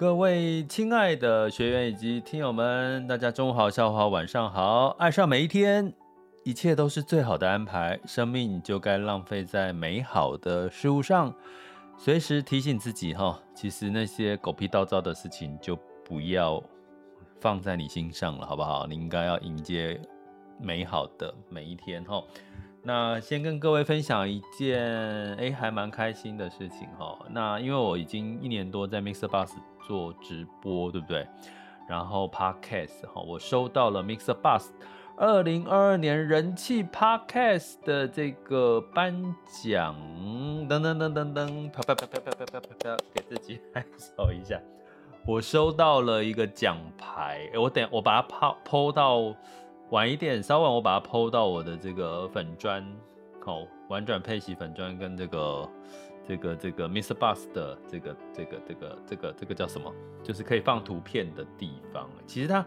各位亲爱的学员以及听友们，大家中午好，下午好，晚上好。爱上每一天，一切都是最好的安排。生命就该浪费在美好的事物上。随时提醒自己哈，其实那些狗屁倒灶的事情就不要放在你心上了，好不好？你应该要迎接美好的每一天哈。那先跟各位分享一件哎，还蛮开心的事情哈。那因为我已经一年多在 Mixer Bus 做直播，对不对？然后 Podcast 哈，我收到了 Mixer Bus 二零二二年人气 Podcast 的这个颁奖，噔噔噔噔噔，啪啪啪啪啪啪啪啪啪，给自己 拍手一下。我收到了一个奖牌，我等我把它抛抛到。晚一点，稍晚我把它 PO 到我的这个粉砖，好，玩转配息粉砖跟这个这个这个 MixerBox 的这个这个这个这个这个叫什么？就是可以放图片的地方。其实它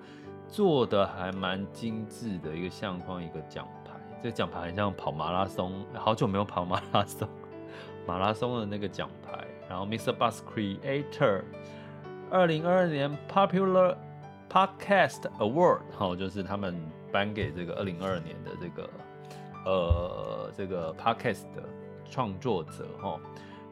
做的还蛮精致的，一个相框，一个奖牌。这个奖牌很像跑马拉松，好久没有跑马拉松，马拉松的那个奖牌。然后 MixerBox Creator 二零二二年 Popular Podcast Award，好，就是他们。颁给这个二零二二年的这个呃这个 podcast 的创作者哈，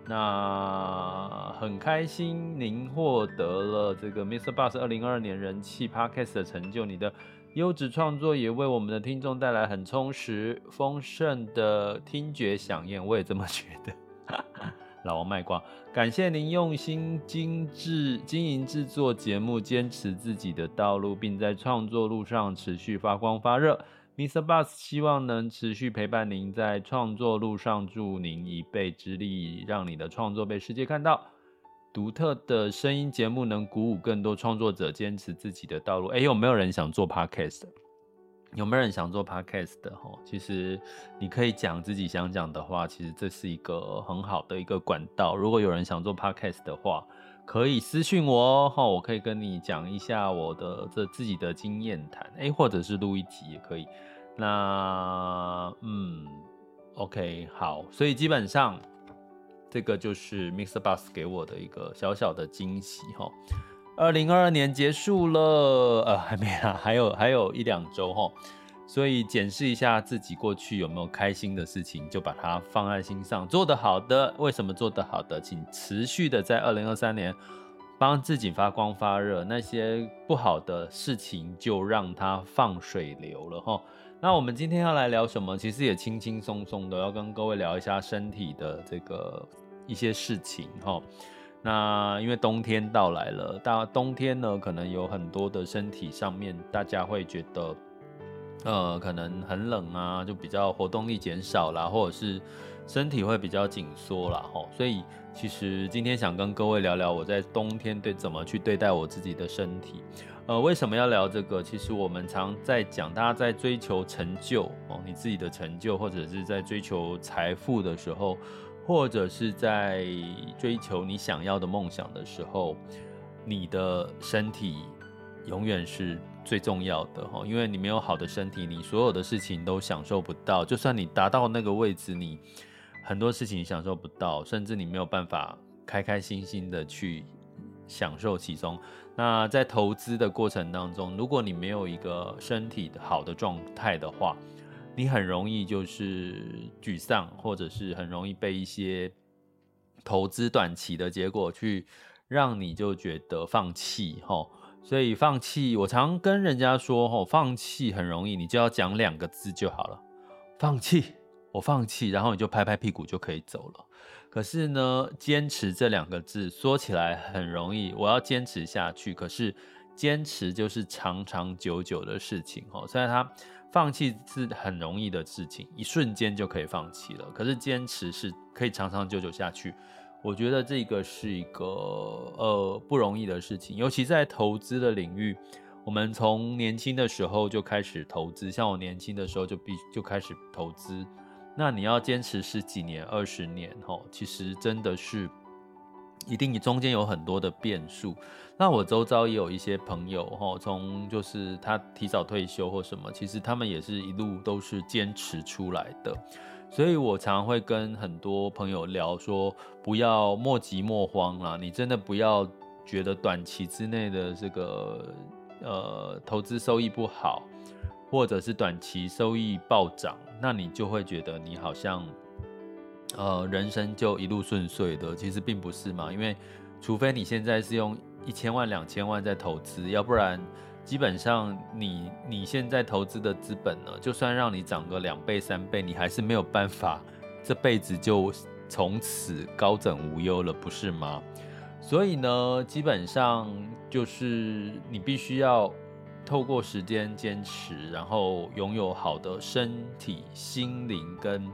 那很开心您获得了这个 MixerBox 二零二二年人气 podcast 的成就，你的优质创作也为我们的听众带来很充实丰盛的听觉饗宴，我也这么觉得。老王卖瓜，感谢您用心精致经营制作节目，坚持自己的道路，并在创作路上持续发光发热。Mr. Bus 希望能持续陪伴您在创作路上，助您一臂之力，让你的创作被世界看到。独特的声音节目能鼓舞更多创作者坚持自己的道路。哎，有没有人想做 Podcast？有没有人想做 podcast 的齁？其实你可以讲自己想讲的话，其实这是一个很好的一个管道。如果有人想做 podcast 的话，可以私信我哦，我可以跟你讲一下我的这自己的经验谈，诶，或者是录一集也可以。那嗯，OK，好，所以基本上这个就是 Mr. Bus 给我的一个小小的惊喜齁。二零二二年结束了，呃，还没啦，还有还有一两周齁，所以检视一下自己过去有没有开心的事情，就把它放在心上。做得好的，为什么做得好的，请持续的在二零二三年帮自己发光发热。那些不好的事情就让它放水流了齁。那我们今天要来聊什么？其实也轻轻松松的，要跟各位聊一下身体的这个一些事情齁。那因为冬天到来了，大冬天呢，可能有很多的身体上面，大家会觉得，呃，可能很冷啊，就比较活动力减少啦，或者是身体会比较紧缩啦。吼。所以其实今天想跟各位聊聊我在冬天对怎么去对待我自己的身体。呃，为什么要聊这个？其实我们常在讲，大家在追求成就哦，你自己的成就，或者是在追求财富的时候。或者是在追求你想要的梦想的时候，你的身体永远是最重要的哈，因为你没有好的身体，你所有的事情都享受不到。就算你达到那个位置，你很多事情享受不到，甚至你没有办法开开心心的去享受其中。那在投资的过程当中，如果你没有一个身体好的状态的话，你很容易就是沮丧，或者是很容易被一些投资短期的结果去让你就觉得放弃吼，所以放弃，我常跟人家说吼，放弃很容易，你就要讲两个字就好了，放弃，我放弃，然后你就拍拍屁股就可以走了。可是呢，坚持这两个字说起来很容易，我要坚持下去，可是坚持就是长长久久的事情吼，虽然它。放弃是很容易的事情，一瞬间就可以放弃了。可是坚持是可以长长久久下去。我觉得这个是一个呃不容易的事情，尤其在投资的领域。我们从年轻的时候就开始投资，像我年轻的时候就必就开始投资。那你要坚持十几年、二十年，哦，其实真的是。一定你中间有很多的变数，那我周遭也有一些朋友哈，从就是他提早退休或什么，其实他们也是一路都是坚持出来的，所以我常会跟很多朋友聊说，不要莫急莫慌啦，你真的不要觉得短期之内的这个呃投资收益不好，或者是短期收益暴涨，那你就会觉得你好像呃人生就一路顺遂的，其实并不是嘛，因为除非你现在是用一千万、两千万在投资，要不然基本上你你现在投资的资本呢，就算让你涨个两倍、三倍，你还是没有办法这辈子就从此高枕无忧了，不是吗？所以呢，基本上就是你必须要透过时间坚持，然后拥有好的身体、心灵跟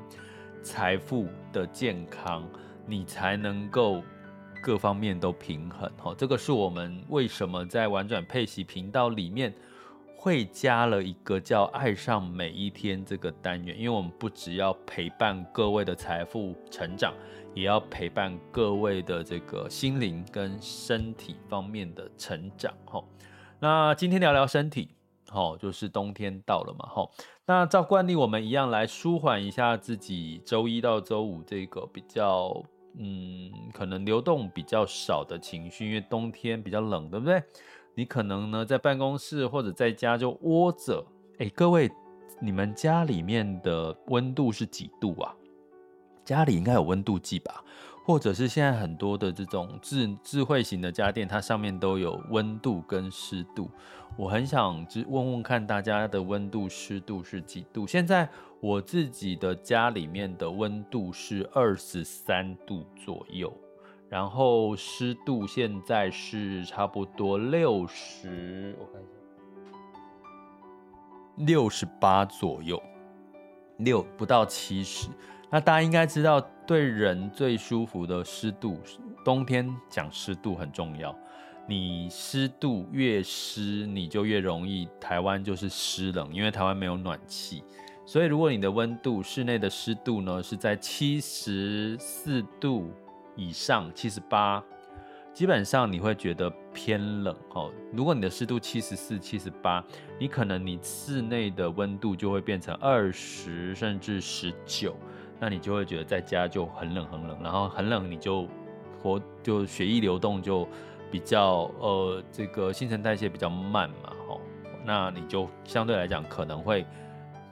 财富的健康，你才能够各方面都平衡。哈，这个是我们为什么在玩转配息频道里面会加了一个叫“爱上每一天”这个单元，因为我们不只要陪伴各位的财富成长。也要陪伴各位的这个心灵跟身体方面的成长，哈。那今天聊聊身体，好，就是冬天到了嘛，哈。那照惯例，我们一样来舒缓一下自己周一到周五这个比较，嗯，可能流动比较少的情绪，因为冬天比较冷，对不对？你可能呢在办公室或者在家就窝着，哎，各位，你们家里面的温度是几度啊？家里应该有温度计吧，或者是现在很多的这种智智慧型的家电，它上面都有温度跟湿度。我很想问问看大家的温度湿度是几度？现在我自己的家里面的温度是二十三度左右，然后湿度现在是差不多六十，我看一下，六十八左右，六不到七十。那大家应该知道，对人最舒服的湿度，冬天讲湿度很重要。你湿度越湿，你就越容易。台湾就是湿冷，因为台湾没有暖气，所以如果你的温度，室内的湿度呢是在七十四度以上，七十八。基本上你会觉得偏冷哦。如果你的湿度七十四、七十八，你可能你室内的温度就会变成二十甚至十九，那你就会觉得在家就很冷很冷，然后很冷你就活就血液流动就比较呃这个新陈代谢比较慢嘛吼，那你就相对来讲可能会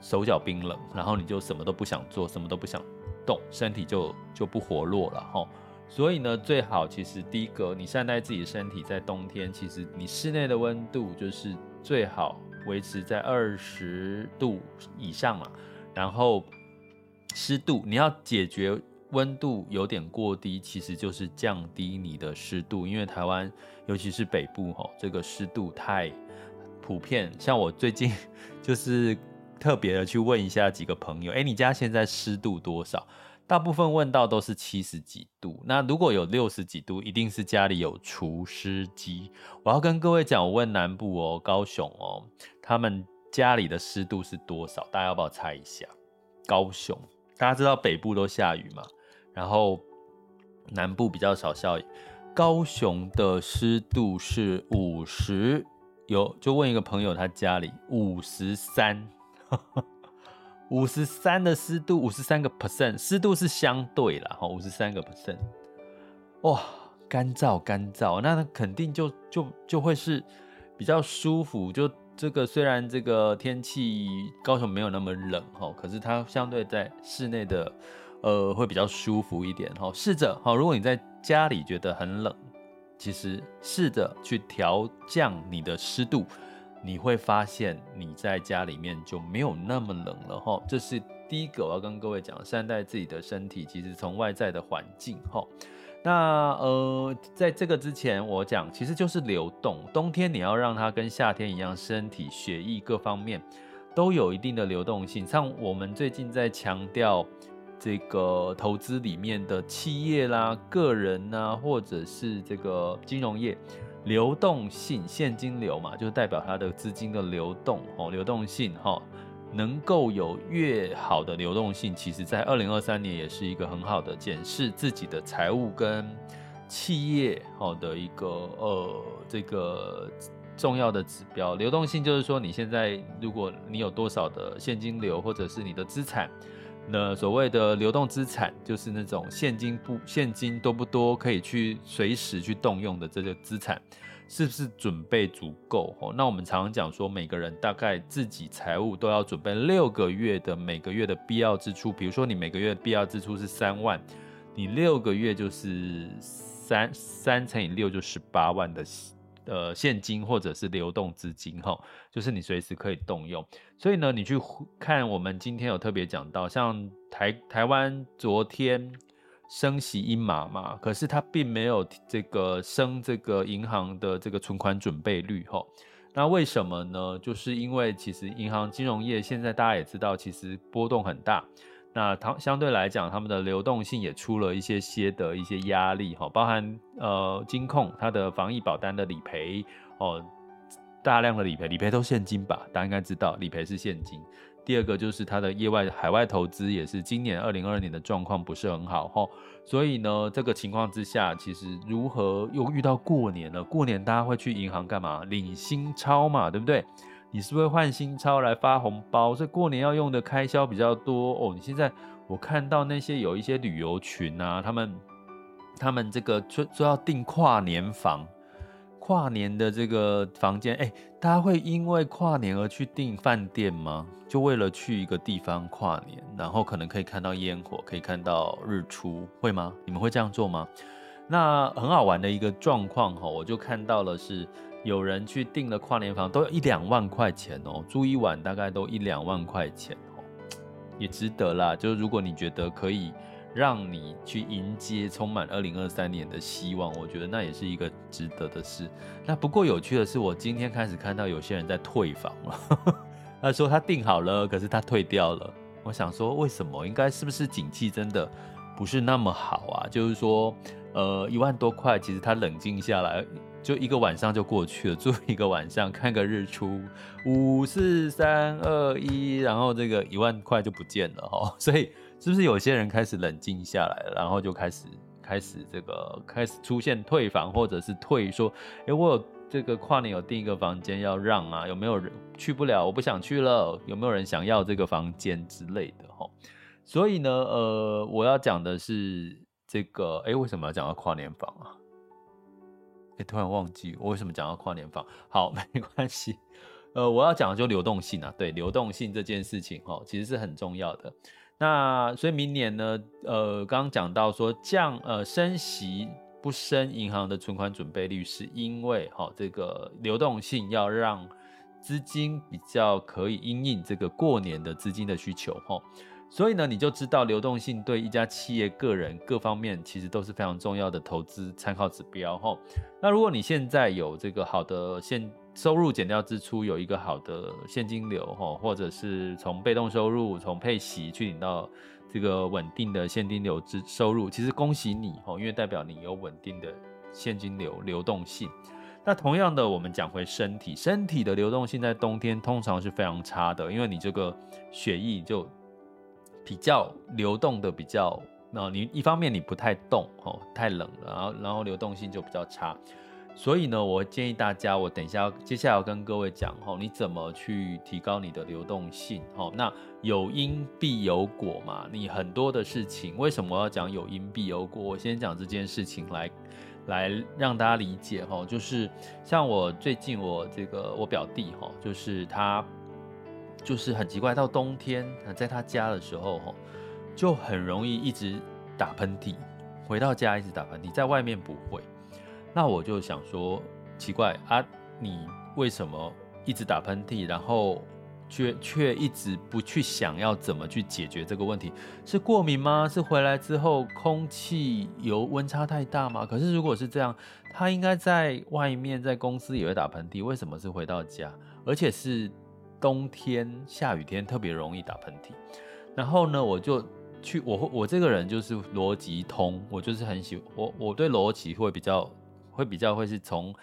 手脚冰冷，然后你就什么都不想做，什么都不想动，身体就就不活络了吼。所以呢，最好其实第一个，你善待自己的身体，在冬天，其实你室内的温度就是最好维持在二十度以上嘛。然后湿度，你要解决温度有点过低，其实就是降低你的湿度，因为台湾尤其是北部吼，这个湿度太普遍。像我最近 就是特别的去问一下几个朋友，哎，你家现在湿度多少？大部分问到都是七十几度，那如果有六十几度，一定是家里有除湿机。我要跟各位讲，我问南部哦，高雄哦，他们家里的湿度是多少？大家要不要猜一下？高雄，大家知道北部都下雨嘛，然后南部比较少下雨。高雄的湿度是五十，有就问一个朋友，他家里五十三。五十三的湿度，五十三个 percent，湿度是相对啦，哈，五十三个 percent，哇，干燥干燥，那肯定就就就会是比较舒服。就这个虽然这个天气高雄没有那么冷哈，可是它相对在室内的呃会比较舒服一点哈。试着哈，如果你在家里觉得很冷，其实试着去调降你的湿度。你会发现你在家里面就没有那么冷了哈，这是第一个我要跟各位讲，善待自己的身体，其实从外在的环境哈。那呃，在这个之前我讲，其实就是流动。冬天你要让它跟夏天一样，身体、血液各方面都有一定的流动性。像我们最近在强调这个投资里面的企业啦、个人呐，或者是这个金融业。流动性现金流嘛，就代表它的资金的流动哦，流动性哈，能够有越好的流动性，其实在二零二三年也是一个很好的检视自己的财务跟企业好的一个呃这个重要的指标。流动性就是说，你现在如果你有多少的现金流，或者是你的资产那所谓的流动资产，就是那种现金不现金多不多，可以去随时去动用的这个资产，是不是准备足够？哦，那我们常常讲说，每个人大概自己财务都要准备六个月的每个月的必要支出。比如说，你每个月必要支出是三万，你六个月就是三三乘以六就十八万的。呃，现金或者是流动资金，哈，就是你随时可以动用。所以呢，你去看我们今天有特别讲到，像台台湾昨天升息一码嘛，可是它并没有这个升这个银行的这个存款准备率，哈。那为什么呢？就是因为其实银行金融业现在大家也知道，其实波动很大。那它相对来讲，他们的流动性也出了一些些的一些压力哈，包含呃金控它的防疫保单的理赔哦，大量的理赔，理赔都现金吧？大家应该知道，理赔是现金。第二个就是它的业外海外投资也是今年二零二二年的状况不是很好哈，所以呢，这个情况之下，其实如何又遇到过年了？过年大家会去银行干嘛？领新钞嘛，对不对？你是不是换新钞来发红包？所以过年要用的开销比较多哦。你现在我看到那些有一些旅游群啊，他们他们这个说说要订跨年房，跨年的这个房间，哎，大家会因为跨年而去订饭店吗？就为了去一个地方跨年，然后可能可以看到烟火，可以看到日出，会吗？你们会这样做吗？那很好玩的一个状况哈，我就看到了是。有人去订了跨年房，都有一两万块钱哦，住一晚大概都一两万块钱哦，也值得啦。就是如果你觉得可以让你去迎接充满二零二三年的希望，我觉得那也是一个值得的事。那不过有趣的是，我今天开始看到有些人在退房了。他说他订好了，可是他退掉了。我想说，为什么？应该是不是景气真的不是那么好啊？就是说，呃，一万多块，其实他冷静下来。就一个晚上就过去了，住一个晚上看个日出，五四三二一，然后这个一万块就不见了哈，所以是不是有些人开始冷静下来了，然后就开始开始这个开始出现退房或者是退说，哎，我有这个跨年有订一个房间要让啊，有没有人去不了？我不想去了，有没有人想要这个房间之类的哈？所以呢，呃，我要讲的是这个，哎，为什么要讲到跨年房啊？哎，突然忘记我为什么讲到跨年房。好，没关系。呃，我要讲的就流动性啊，对，流动性这件事情哦，其实是很重要的。那所以明年呢，呃，刚刚讲到说降呃升息不升银行的存款准备率，是因为哈、哦、这个流动性要让资金比较可以因应这个过年的资金的需求哈。所以呢，你就知道流动性对一家企业、个人各方面其实都是非常重要的投资参考指标哈。那如果你现在有这个好的现收入减掉支出，有一个好的现金流哈，或者是从被动收入从配息去领到这个稳定的现金流支收入，其实恭喜你哈，因为代表你有稳定的现金流流动性。那同样的，我们讲回身体，身体的流动性在冬天通常是非常差的，因为你这个血液就。比较流动的比较，那你一方面你不太动哦，太冷了，然后然后流动性就比较差，所以呢，我建议大家，我等一下接下来要跟各位讲哦，你怎么去提高你的流动性哦？那有因必有果嘛，你很多的事情，为什么我要讲有因必有果？我先讲这件事情来来让大家理解哈，就是像我最近我这个我表弟哈，就是他。就是很奇怪，到冬天在他家的时候，就很容易一直打喷嚏。回到家一直打喷嚏，在外面不会。那我就想说，奇怪啊，你为什么一直打喷嚏，然后却却一直不去想要怎么去解决这个问题？是过敏吗？是回来之后空气油温差太大吗？可是如果是这样，他应该在外面在公司也会打喷嚏，为什么是回到家，而且是？冬天下雨天特别容易打喷嚏，然后呢，我就去我我这个人就是逻辑通，我就是很喜我我对逻辑会比较会比较会是从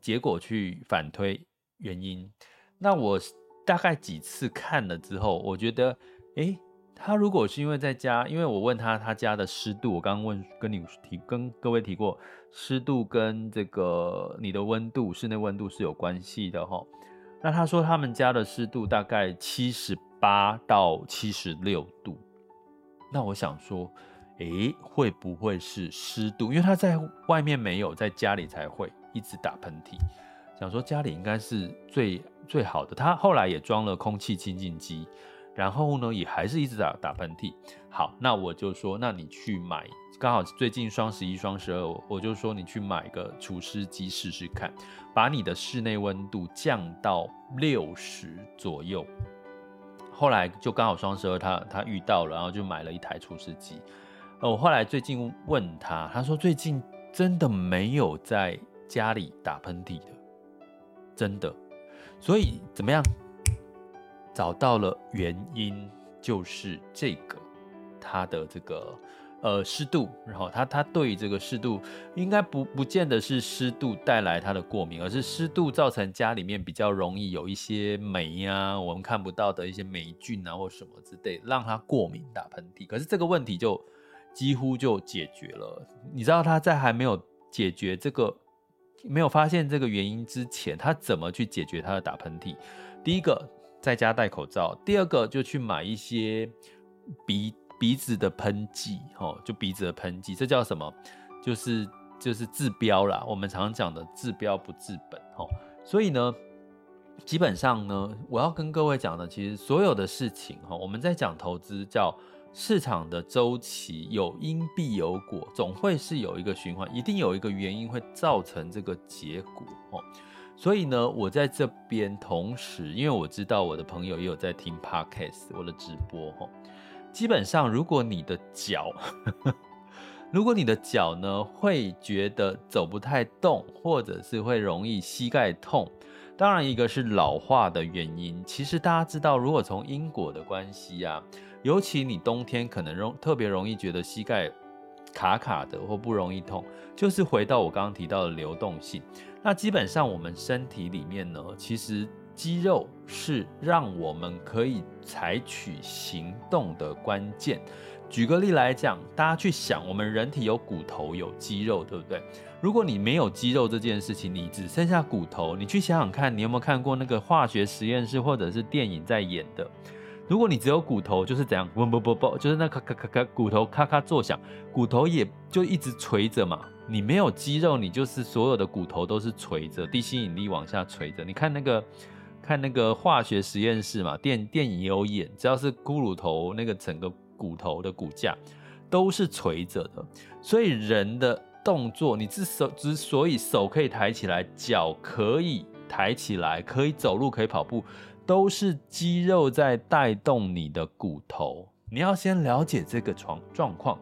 结果去反推原因。那我大概几次看了之后，我觉得，诶，他如果是因为在家，因为我问他他家的湿度，我刚刚问跟你提跟各位提过，湿度跟这个你的温度室内温度是有关系的哈。那他说他们家的湿度大概七十八到七十六度，那我想说，诶，会不会是湿度？因为他在外面没有，在家里才会一直打喷嚏。想说家里应该是最最好的。他后来也装了空气清净机，然后呢，也还是一直打打喷嚏。好，那我就说，那你去买，刚好最近双十一、双十二，我就说你去买个除湿机试试看，把你的室内温度降到六十左右。后来就刚好双十二，他他遇到了，然后就买了一台除湿机。呃，我后来最近问他，他说最近真的没有在家里打喷嚏的。真的，所以怎么样？找到了原因，就是这个它的这个呃湿度，然后它它对于这个湿度，应该不不见得是湿度带来它的过敏，而是湿度造成家里面比较容易有一些霉啊，我们看不到的一些霉菌啊或什么之类，让它过敏打喷嚏。可是这个问题就几乎就解决了。你知道他在还没有解决这个。没有发现这个原因之前，他怎么去解决他的打喷嚏？第一个，在家戴口罩；第二个，就去买一些鼻鼻子的喷剂，哦，就鼻子的喷剂，这叫什么？就是就是治标啦。我们常常讲的治标不治本，哦。所以呢，基本上呢，我要跟各位讲的，其实所有的事情，哈，我们在讲投资叫。市场的周期有因必有果，总会是有一个循环，一定有一个原因会造成这个结果哦。所以呢，我在这边同时，因为我知道我的朋友也有在听 Podcast，我的直播哦。基本上，如果你的脚，如果你的脚呢会觉得走不太动，或者是会容易膝盖痛，当然一个是老化的原因。其实大家知道，如果从因果的关系啊。尤其你冬天可能容特别容易觉得膝盖卡卡的或不容易痛，就是回到我刚刚提到的流动性。那基本上我们身体里面呢，其实肌肉是让我们可以采取行动的关键。举个例来讲，大家去想，我们人体有骨头有肌肉，对不对？如果你没有肌肉这件事情，你只剩下骨头，你去想想看，你有没有看过那个化学实验室或者是电影在演的？如果你只有骨头，就是怎样，不不不不，就是那咔咔咔咔，骨头咔咔作响，骨头也就一直垂着嘛。你没有肌肉，你就是所有的骨头都是垂着，地心引力往下垂着。你看那个，看那个化学实验室嘛，电电影也有演，只要是骷髅头，那个整个骨头的骨架都是垂着的。所以人的动作，你之手之所以手可以抬起来，脚可以抬起来，可以走路，可以跑步。都是肌肉在带动你的骨头，你要先了解这个状状况。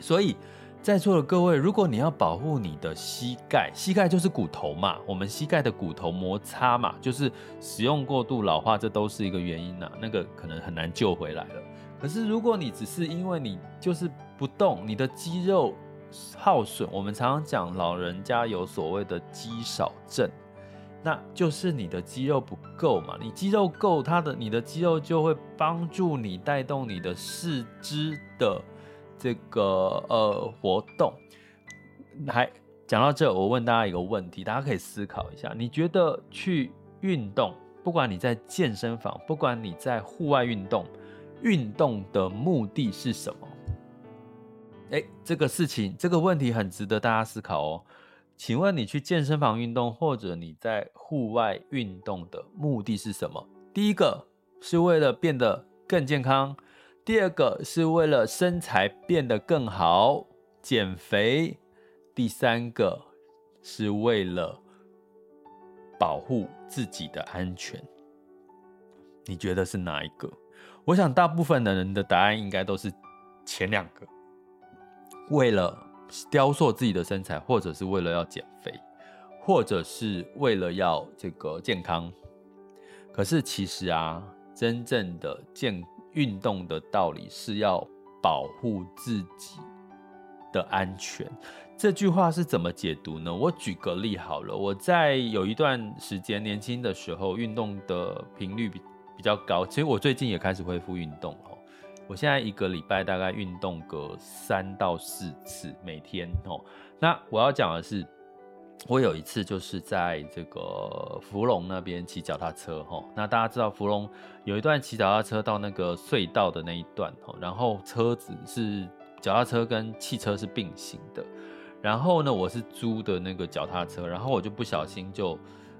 所以，在座的各位，如果你要保护你的膝盖，膝盖就是骨头嘛，我们膝盖的骨头摩擦嘛，就是使用过度老化，这都是一个原因呐。那个可能很难救回来了。可是，如果你只是因为你就是不动，你的肌肉耗损，我们常常讲老人家有所谓的肌少症。那就是你的肌肉不够嘛，你肌肉够，它的你的肌肉就会帮助你带动你的四肢的这个呃活动。还讲到这，我问大家一个问题，大家可以思考一下，你觉得去运动，不管你在健身房，不管你在户外运动，运动的目的是什么？诶，这个事情，这个问题很值得大家思考哦。请问你去健身房运动，或者你在户外运动的目的是什么？第一个是为了变得更健康，第二个是为了身材变得更好，减肥，第三个是为了保护自己的安全。你觉得是哪一个？我想大部分的人的答案应该都是前两个，为了。雕塑自己的身材，或者是为了要减肥，或者是为了要这个健康。可是其实啊，真正的健运动的道理是要保护自己的安全。这句话是怎么解读呢？我举个例好了，我在有一段时间年轻的时候，运动的频率比比较高。其实我最近也开始恢复运动。我现在一个礼拜大概运动个三到四次，每天哦。那我要讲的是，我有一次就是在这个福隆那边骑脚踏车哈，那大家知道福隆有一段骑脚踏车到那个隧道的那一段哦，然后车子是脚踏车跟汽车是并行的，然后呢，我是租的那个脚踏车，然后我就不小心就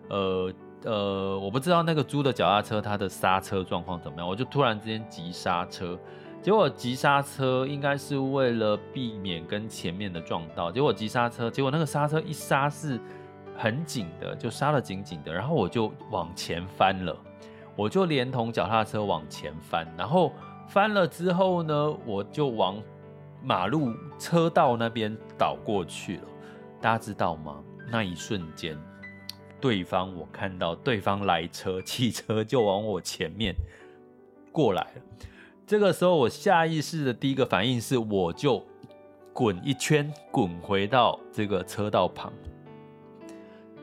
呃呃，我不知道那个租的脚踏车它的刹车状况怎么样，我就突然之间急刹车。结果急刹车应该是为了避免跟前面的撞到，结果急刹车，结果那个刹车一刹是很紧的，就刹了紧紧的，然后我就往前翻了，我就连同脚踏车往前翻，然后翻了之后呢，我就往马路车道那边倒过去了。大家知道吗？那一瞬间，对方我看到对方来车，汽车就往我前面过来了。这个时候，我下意识的第一个反应是，我就滚一圈，滚回到这个车道旁。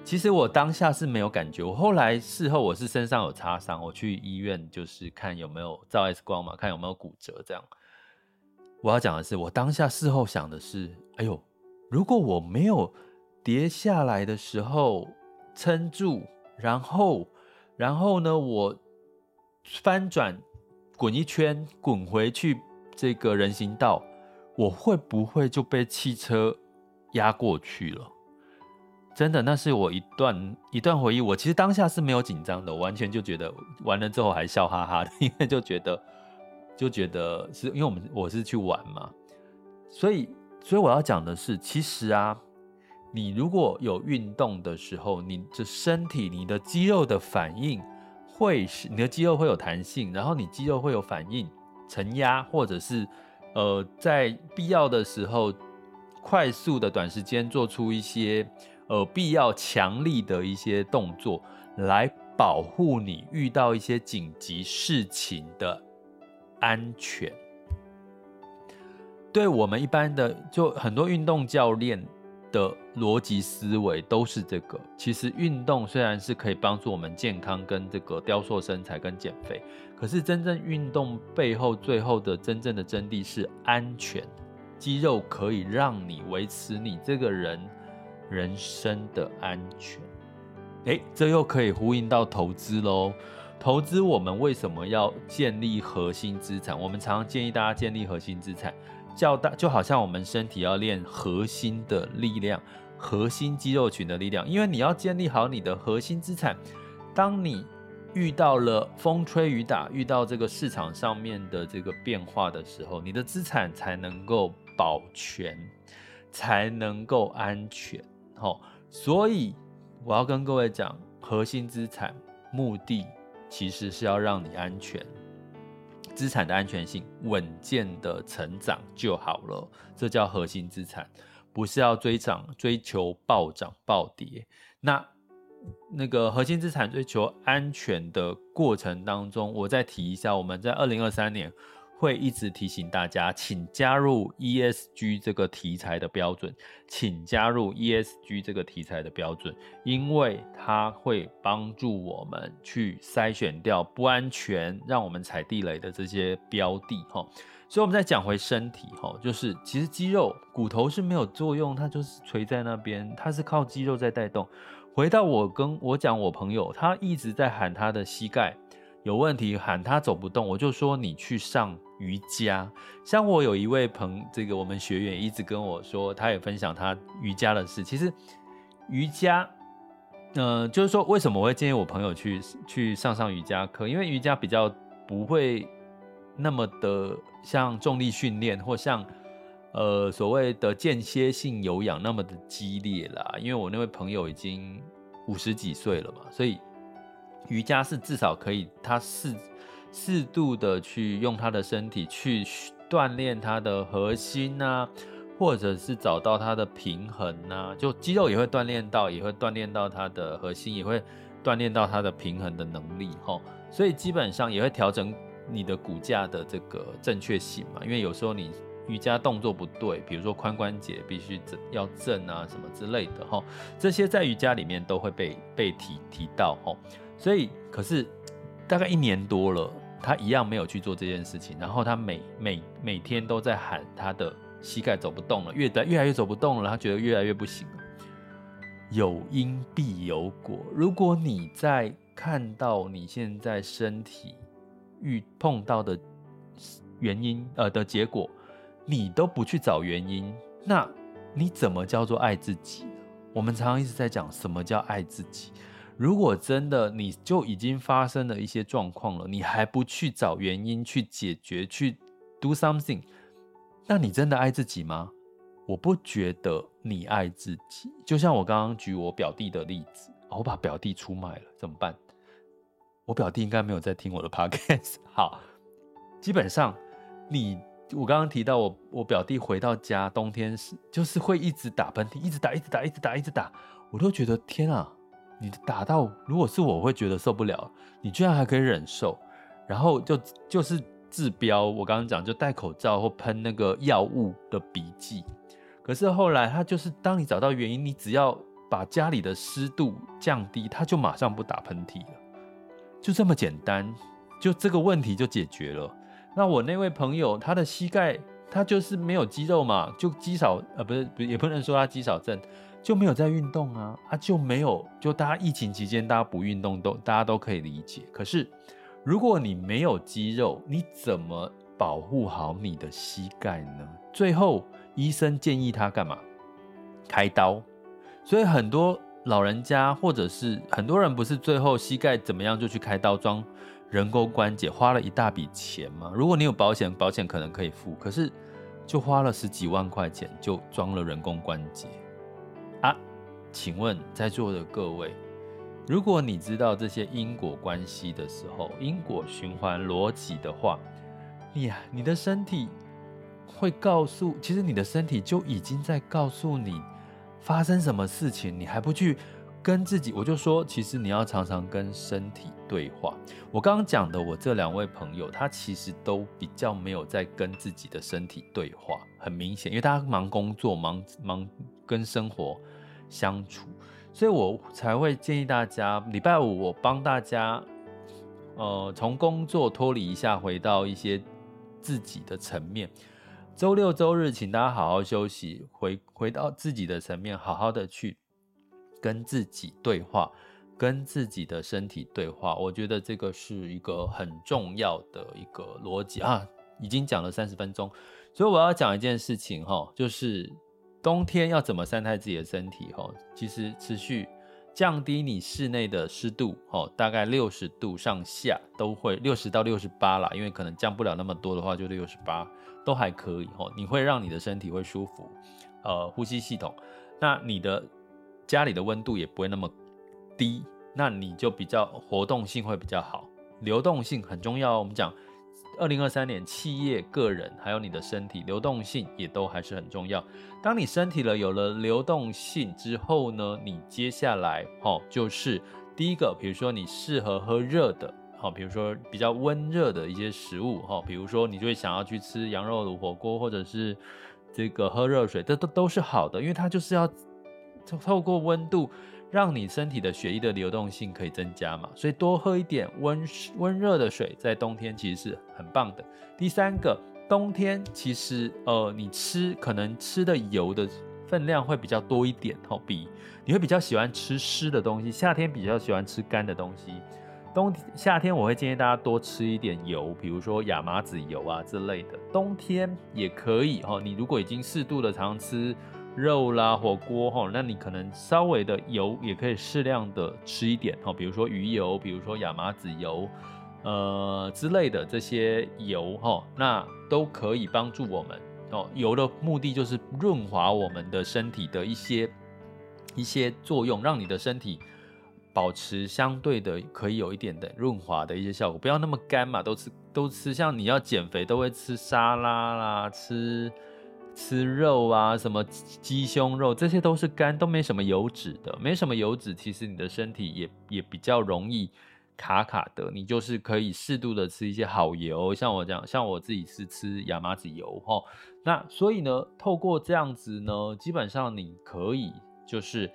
其实我当下是没有感觉，我后来事后我是身上有擦伤，我去医院就是看有没有照 X 光嘛，看有没有骨折这样。我要讲的是，我当下事后想的是，哎呦，如果我没有跌下来的时候撑住，然后，然后呢，我翻转。滚一圈，滚回去这个人行道，我会不会就被汽车压过去了？真的，那是我一段一段回忆。我其实当下是没有紧张的，我完全就觉得完了之后还笑哈哈的，因为就觉得就觉得是因为我们我是去玩嘛，所以所以我要讲的是，其实啊，你如果有运动的时候，你的身体、你的肌肉的反应。会是你的肌肉会有弹性，然后你肌肉会有反应，承压，或者是呃在必要的时候快速的短时间做出一些呃必要强力的一些动作，来保护你遇到一些紧急事情的安全。对我们一般的就很多运动教练。的逻辑思维都是这个。其实运动虽然是可以帮助我们健康跟这个雕塑身材跟减肥，可是真正运动背后最后的真正的真谛是安全。肌肉可以让你维持你这个人人生的安全。诶，这又可以呼应到投资喽。投资我们为什么要建立核心资产？我们常常建议大家建立核心资产。较大就好像我们身体要练核心的力量，核心肌肉群的力量，因为你要建立好你的核心资产。当你遇到了风吹雨打，遇到这个市场上面的这个变化的时候，你的资产才能够保全，才能够安全。好，所以我要跟各位讲，核心资产目的其实是要让你安全。资产的安全性，稳健的成长就好了，这叫核心资产，不是要追涨、追求暴涨暴跌。那那个核心资产追求安全的过程当中，我再提一下，我们在二零二三年。会一直提醒大家，请加入 ESG 这个题材的标准，请加入 ESG 这个题材的标准，因为它会帮助我们去筛选掉不安全、让我们踩地雷的这些标的哈。所以我们再讲回身体哈，就是其实肌肉骨头是没有作用，它就是垂在那边，它是靠肌肉在带动。回到我跟我讲，我朋友他一直在喊他的膝盖有问题，喊他走不动，我就说你去上。瑜伽，像我有一位朋，这个我们学员一直跟我说，他也分享他瑜伽的事。其实瑜伽，嗯、呃，就是说为什么我会建议我朋友去去上上瑜伽课？因为瑜伽比较不会那么的像重力训练或像呃所谓的间歇性有氧那么的激烈啦。因为我那位朋友已经五十几岁了嘛，所以瑜伽是至少可以，他是。适度的去用他的身体去锻炼他的核心啊，或者是找到他的平衡啊，就肌肉也会锻炼到，也会锻炼到他的核心，也会锻炼到他的平衡的能力齁。所以基本上也会调整你的骨架的这个正确性嘛，因为有时候你瑜伽动作不对，比如说髋关节必须正要正啊什么之类的齁，这些在瑜伽里面都会被被提提到齁。所以可是大概一年多了。他一样没有去做这件事情，然后他每每每天都在喊他的膝盖走不动了，越来越来越走不动了，他觉得越来越不行了。有因必有果。如果你在看到你现在身体遇碰到的原因，呃的结果，你都不去找原因，那你怎么叫做爱自己？我们常常一直在讲什么叫爱自己。如果真的你就已经发生了一些状况了，你还不去找原因去解决，去 do something，那你真的爱自己吗？我不觉得你爱自己。就像我刚刚举我表弟的例子，我把表弟出卖了，怎么办？我表弟应该没有在听我的 podcast。好，基本上你，我刚刚提到我我表弟回到家，冬天是就是会一直打喷嚏，一直打，一直打，一直打，一直打，我都觉得天啊！你打到，如果是我，会觉得受不了。你居然还可以忍受，然后就就是治标。我刚刚讲，就戴口罩或喷那个药物的笔记。可是后来，他就是当你找到原因，你只要把家里的湿度降低，他就马上不打喷嚏了，就这么简单，就这个问题就解决了。那我那位朋友，他的膝盖他就是没有肌肉嘛，就肌少呃，不是，也不能说他肌少症。就没有在运动啊，啊就没有，就大家疫情期间大家不运动都大家都可以理解。可是如果你没有肌肉，你怎么保护好你的膝盖呢？最后医生建议他干嘛？开刀。所以很多老人家或者是很多人不是最后膝盖怎么样就去开刀装人工关节，花了一大笔钱吗？如果你有保险，保险可能可以付，可是就花了十几万块钱就装了人工关节。啊，请问在座的各位，如果你知道这些因果关系的时候，因果循环逻辑的话，你你的身体会告诉，其实你的身体就已经在告诉你发生什么事情，你还不去跟自己，我就说，其实你要常常跟身体对话。我刚刚讲的，我这两位朋友，他其实都比较没有在跟自己的身体对话，很明显，因为他忙工作，忙忙跟生活。相处，所以我才会建议大家，礼拜五我帮大家，呃，从工作脱离一下，回到一些自己的层面。周六周日，请大家好好休息，回回到自己的层面，好好的去跟自己对话，跟自己的身体对话。我觉得这个是一个很重要的一个逻辑啊。已经讲了三十分钟，所以我要讲一件事情哈，就是。冬天要怎么善待自己的身体？吼，其实持续降低你室内的湿度，吼，大概六十度上下都会，六十到六十八啦，因为可能降不了那么多的话，就六十八都还可以，吼，你会让你的身体会舒服，呃，呼吸系统，那你的家里的温度也不会那么低，那你就比较活动性会比较好，流动性很重要，我们讲。二零二三年，企业、个人还有你的身体流动性也都还是很重要。当你身体了有了流动性之后呢，你接下来齁就是第一个，比如说你适合喝热的，好，比如说比较温热的一些食物，哈，比如说你就会想要去吃羊肉炉火锅，或者是这个喝热水，这都都是好的，因为它就是要透过温度。让你身体的血液的流动性可以增加嘛，所以多喝一点温温热的水，在冬天其实是很棒的。第三个，冬天其实呃，你吃可能吃的油的分量会比较多一点，吼，比你会比较喜欢吃湿的东西，夏天比较喜欢吃干的东西。冬夏天我会建议大家多吃一点油，比如说亚麻籽油啊之类的。冬天也可以，吼，你如果已经适度的常吃。肉啦，火锅哈，那你可能稍微的油也可以适量的吃一点哈，比如说鱼油，比如说亚麻籽油，呃之类的这些油哈，那都可以帮助我们哦。油的目的就是润滑我们的身体的一些一些作用，让你的身体保持相对的可以有一点的润滑的一些效果，不要那么干嘛，都吃都吃，像你要减肥都会吃沙拉啦，吃。吃肉啊，什么鸡胸肉，这些都是干，都没什么油脂的，没什么油脂，其实你的身体也也比较容易卡卡的。你就是可以适度的吃一些好油，像我这样，像我自己是吃亚麻籽油哈。那所以呢，透过这样子呢，基本上你可以就是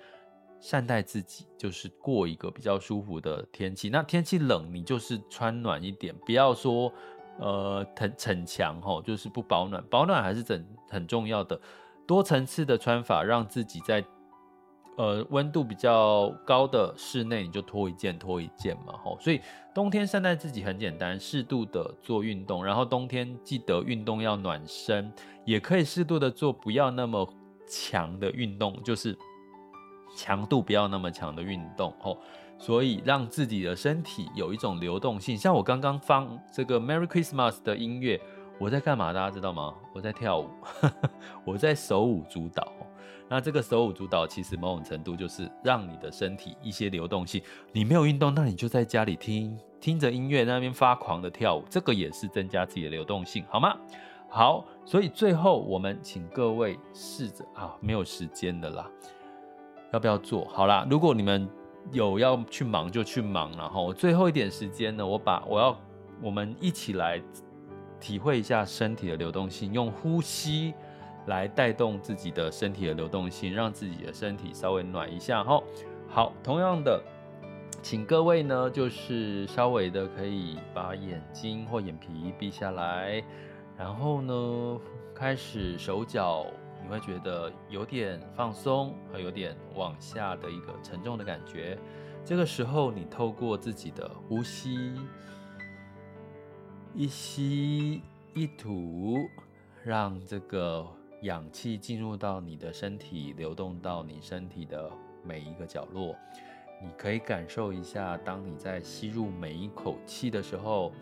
善待自己，就是过一个比较舒服的天气。那天气冷，你就是穿暖一点，不要说。呃，逞逞强吼，就是不保暖，保暖还是很很重要的。多层次的穿法，让自己在呃，温度比较高的室内，你就脱一件脱一件嘛，吼。所以冬天善待自己很简单，适度的做运动，然后冬天记得运动要暖身，也可以适度的做，不要那么强的运动，就是强度不要那么强的运动，吼。所以让自己的身体有一种流动性，像我刚刚放这个 Merry Christmas 的音乐，我在干嘛？大家知道吗？我在跳舞，我在手舞足蹈。那这个手舞足蹈，其实某种程度就是让你的身体一些流动性。你没有运动，那你就在家里听听着音乐，那边发狂的跳舞，这个也是增加自己的流动性，好吗？好，所以最后我们请各位试着啊，没有时间的啦，要不要做？好啦，如果你们有要去忙就去忙，然后最后一点时间呢，我把我要我们一起来体会一下身体的流动性，用呼吸。来带动自己的身体的流动性，让自己的身体稍微暖一下哈。好，同样的，请各位呢，就是稍微的可以把眼睛或眼皮闭下来，然后呢，开始手脚你会觉得有点放松，还有点往下的一个沉重的感觉。这个时候，你透过自己的呼吸，一吸一吐，让这个。氧气进入到你的身体，流动到你身体的每一个角落。你可以感受一下，当你在吸入每一口气的时候，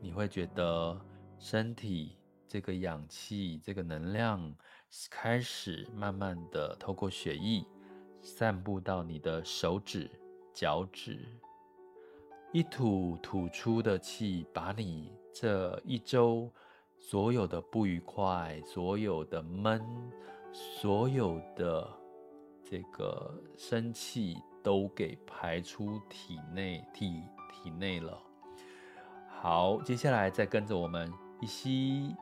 你会觉得身体这个氧气、这个能量开始慢慢的透过血液散布到你的手指、脚趾。一吐吐出的气，把你这一周。所有的不愉快，所有的闷，所有的这个生气都给排出体内体体内了。好，接下来再跟着我们一吸，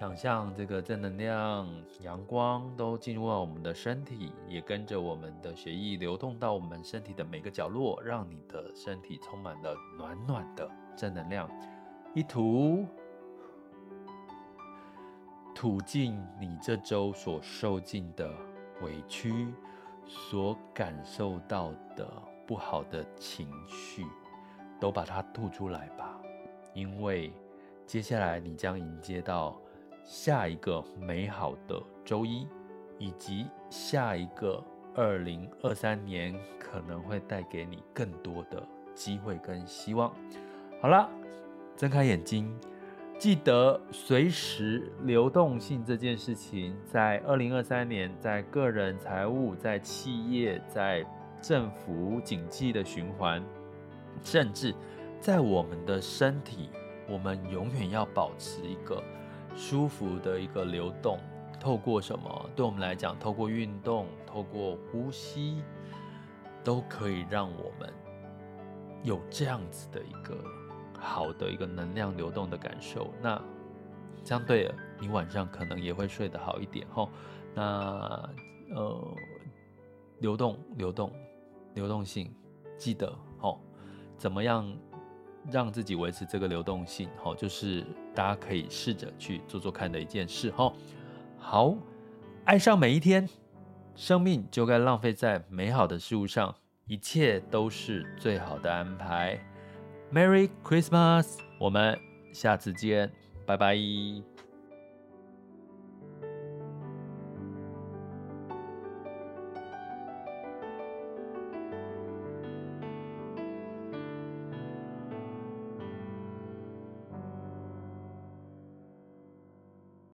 想象这个正能量、阳光都进入到我们的身体，也跟着我们的血液流动到我们身体的每个角落，让你的身体充满了暖暖的正能量。一吐。吐尽你这周所受尽的委屈，所感受到的不好的情绪，都把它吐出来吧。因为接下来你将迎接到下一个美好的周一，以及下一个二零二三年可能会带给你更多的机会跟希望。好了，睁开眼睛。记得随时流动性这件事情，在二零二三年，在个人财务、在企业、在政府经济的循环，甚至在我们的身体，我们永远要保持一个舒服的一个流动。透过什么？对我们来讲，透过运动，透过呼吸，都可以让我们有这样子的一个。好的一个能量流动的感受，那相对的，你晚上可能也会睡得好一点吼。那呃，流动、流动、流动性，记得吼，怎么样让自己维持这个流动性？吼，就是大家可以试着去做做看的一件事吼。好，爱上每一天，生命就该浪费在美好的事物上，一切都是最好的安排。Merry Christmas！我们下次见，拜拜。